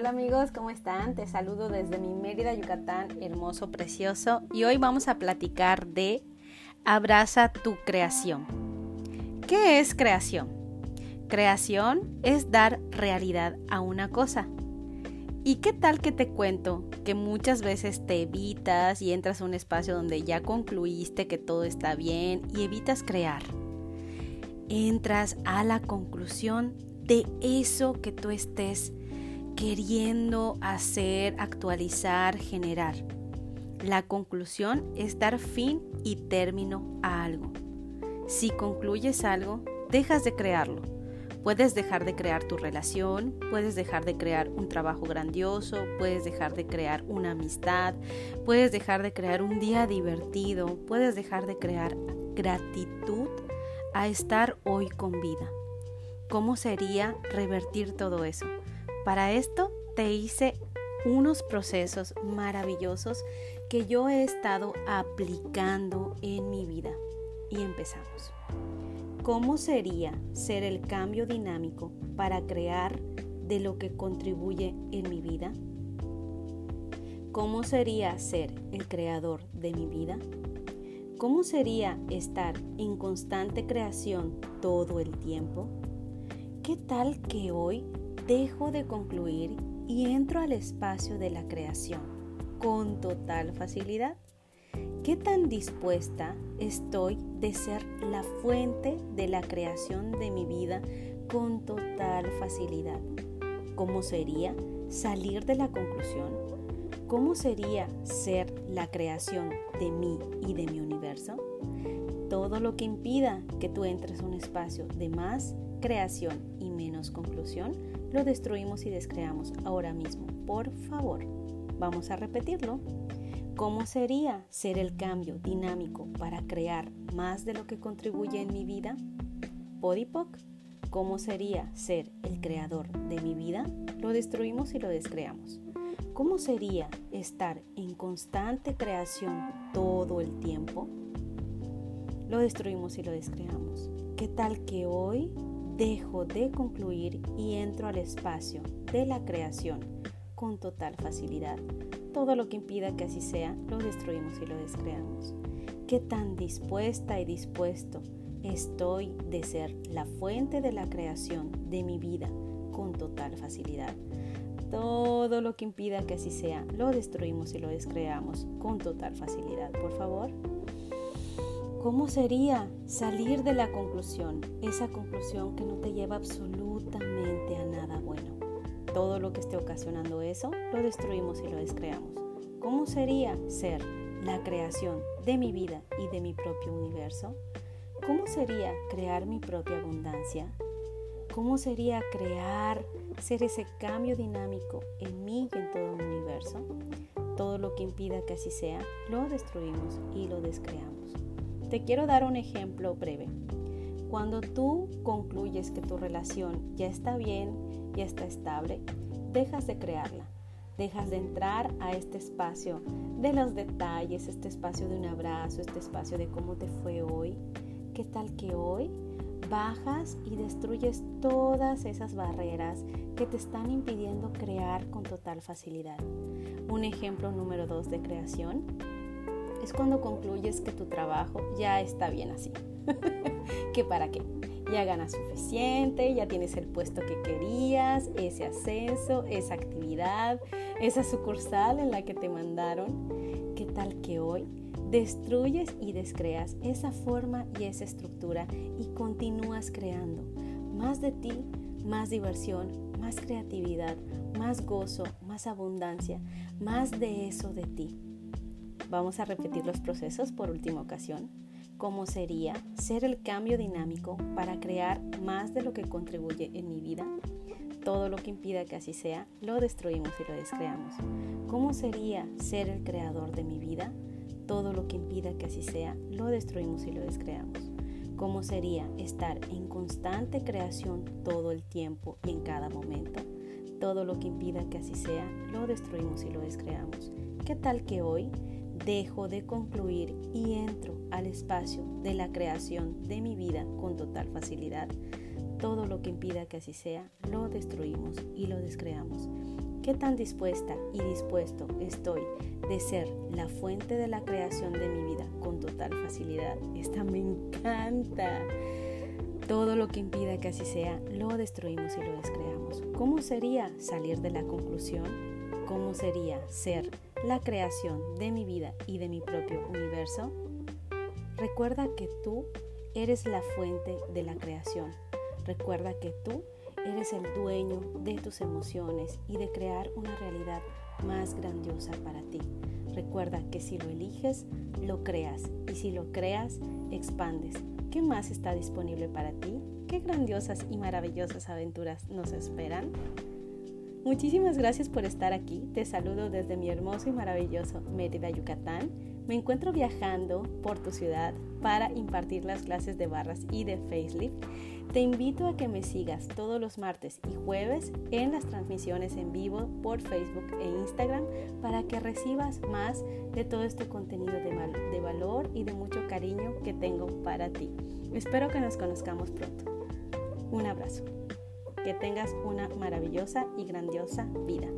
Hola amigos, ¿cómo están? Te saludo desde mi Mérida, Yucatán, hermoso, precioso. Y hoy vamos a platicar de Abraza tu creación. ¿Qué es creación? Creación es dar realidad a una cosa. ¿Y qué tal que te cuento que muchas veces te evitas y entras a un espacio donde ya concluiste que todo está bien y evitas crear? Entras a la conclusión de eso que tú estés queriendo hacer, actualizar, generar. La conclusión es dar fin y término a algo. Si concluyes algo, dejas de crearlo. Puedes dejar de crear tu relación, puedes dejar de crear un trabajo grandioso, puedes dejar de crear una amistad, puedes dejar de crear un día divertido, puedes dejar de crear gratitud a estar hoy con vida. ¿Cómo sería revertir todo eso? Para esto te hice unos procesos maravillosos que yo he estado aplicando en mi vida. Y empezamos. ¿Cómo sería ser el cambio dinámico para crear de lo que contribuye en mi vida? ¿Cómo sería ser el creador de mi vida? ¿Cómo sería estar en constante creación todo el tiempo? ¿Qué tal que hoy dejo de concluir y entro al espacio de la creación con total facilidad. ¿Qué tan dispuesta estoy de ser la fuente de la creación de mi vida con total facilidad? ¿Cómo sería salir de la conclusión? ¿Cómo sería ser la creación de mí y de mi universo? Todo lo que impida que tú entres a un espacio de más creación y menos conclusión lo destruimos y descreamos ahora mismo. Por favor, vamos a repetirlo. ¿Cómo sería ser el cambio dinámico para crear más de lo que contribuye en mi vida? Podipoc. ¿Cómo sería ser el creador de mi vida? Lo destruimos y lo descreamos. ¿Cómo sería estar en constante creación todo el tiempo? Lo destruimos y lo descreamos. ¿Qué tal que hoy dejo de concluir y entro al espacio de la creación con total facilidad. Todo lo que impida que así sea, lo destruimos y lo descreamos. ¿Qué tan dispuesta y dispuesto estoy de ser la fuente de la creación de mi vida con total facilidad? Todo lo que impida que así sea, lo destruimos y lo descreamos con total facilidad. Por favor. ¿Cómo sería salir de la conclusión? Esa conclusión que no te lleva absolutamente a nada bueno. Todo lo que esté ocasionando eso, lo destruimos y lo descreamos. ¿Cómo sería ser la creación de mi vida y de mi propio universo? ¿Cómo sería crear mi propia abundancia? ¿Cómo sería crear, ser ese cambio dinámico en mí y en todo el universo? Todo lo que impida que así sea, lo destruimos y lo descreamos. Te quiero dar un ejemplo breve. Cuando tú concluyes que tu relación ya está bien, ya está estable, dejas de crearla. Dejas de entrar a este espacio de los detalles, este espacio de un abrazo, este espacio de cómo te fue hoy. ¿Qué tal que hoy bajas y destruyes todas esas barreras que te están impidiendo crear con total facilidad? Un ejemplo número dos de creación es cuando concluyes que tu trabajo ya está bien así. ¿Que para qué? Ya ganas suficiente, ya tienes el puesto que querías, ese ascenso, esa actividad, esa sucursal en la que te mandaron. ¿Qué tal que hoy destruyes y descreas esa forma y esa estructura y continúas creando más de ti, más diversión, más creatividad, más gozo, más abundancia, más de eso de ti? Vamos a repetir los procesos por última ocasión. ¿Cómo sería ser el cambio dinámico para crear más de lo que contribuye en mi vida? Todo lo que impida que así sea, lo destruimos y lo descreamos. ¿Cómo sería ser el creador de mi vida? Todo lo que impida que así sea, lo destruimos y lo descreamos. ¿Cómo sería estar en constante creación todo el tiempo y en cada momento? Todo lo que impida que así sea, lo destruimos y lo descreamos. ¿Qué tal que hoy dejo de concluir y entro al espacio de la creación de mi vida con total facilidad. Todo lo que impida que así sea, lo destruimos y lo descreamos. ¿Qué tan dispuesta y dispuesto estoy de ser la fuente de la creación de mi vida con total facilidad? Esta me encanta. Todo lo que impida que así sea, lo destruimos y lo descreamos. ¿Cómo sería salir de la conclusión? ¿Cómo sería ser la creación de mi vida y de mi propio universo? Recuerda que tú eres la fuente de la creación. Recuerda que tú eres el dueño de tus emociones y de crear una realidad más grandiosa para ti. Recuerda que si lo eliges, lo creas y si lo creas, expandes. ¿Qué más está disponible para ti? ¿Qué grandiosas y maravillosas aventuras nos esperan? Muchísimas gracias por estar aquí. Te saludo desde mi hermoso y maravilloso Mérida, Yucatán. Me encuentro viajando por tu ciudad para impartir las clases de barras y de facelift te invito a que me sigas todos los martes y jueves en las transmisiones en vivo por Facebook e Instagram para que recibas más de todo este contenido de, de valor y de mucho cariño que tengo para ti. Espero que nos conozcamos pronto. Un abrazo. Que tengas una maravillosa y grandiosa vida.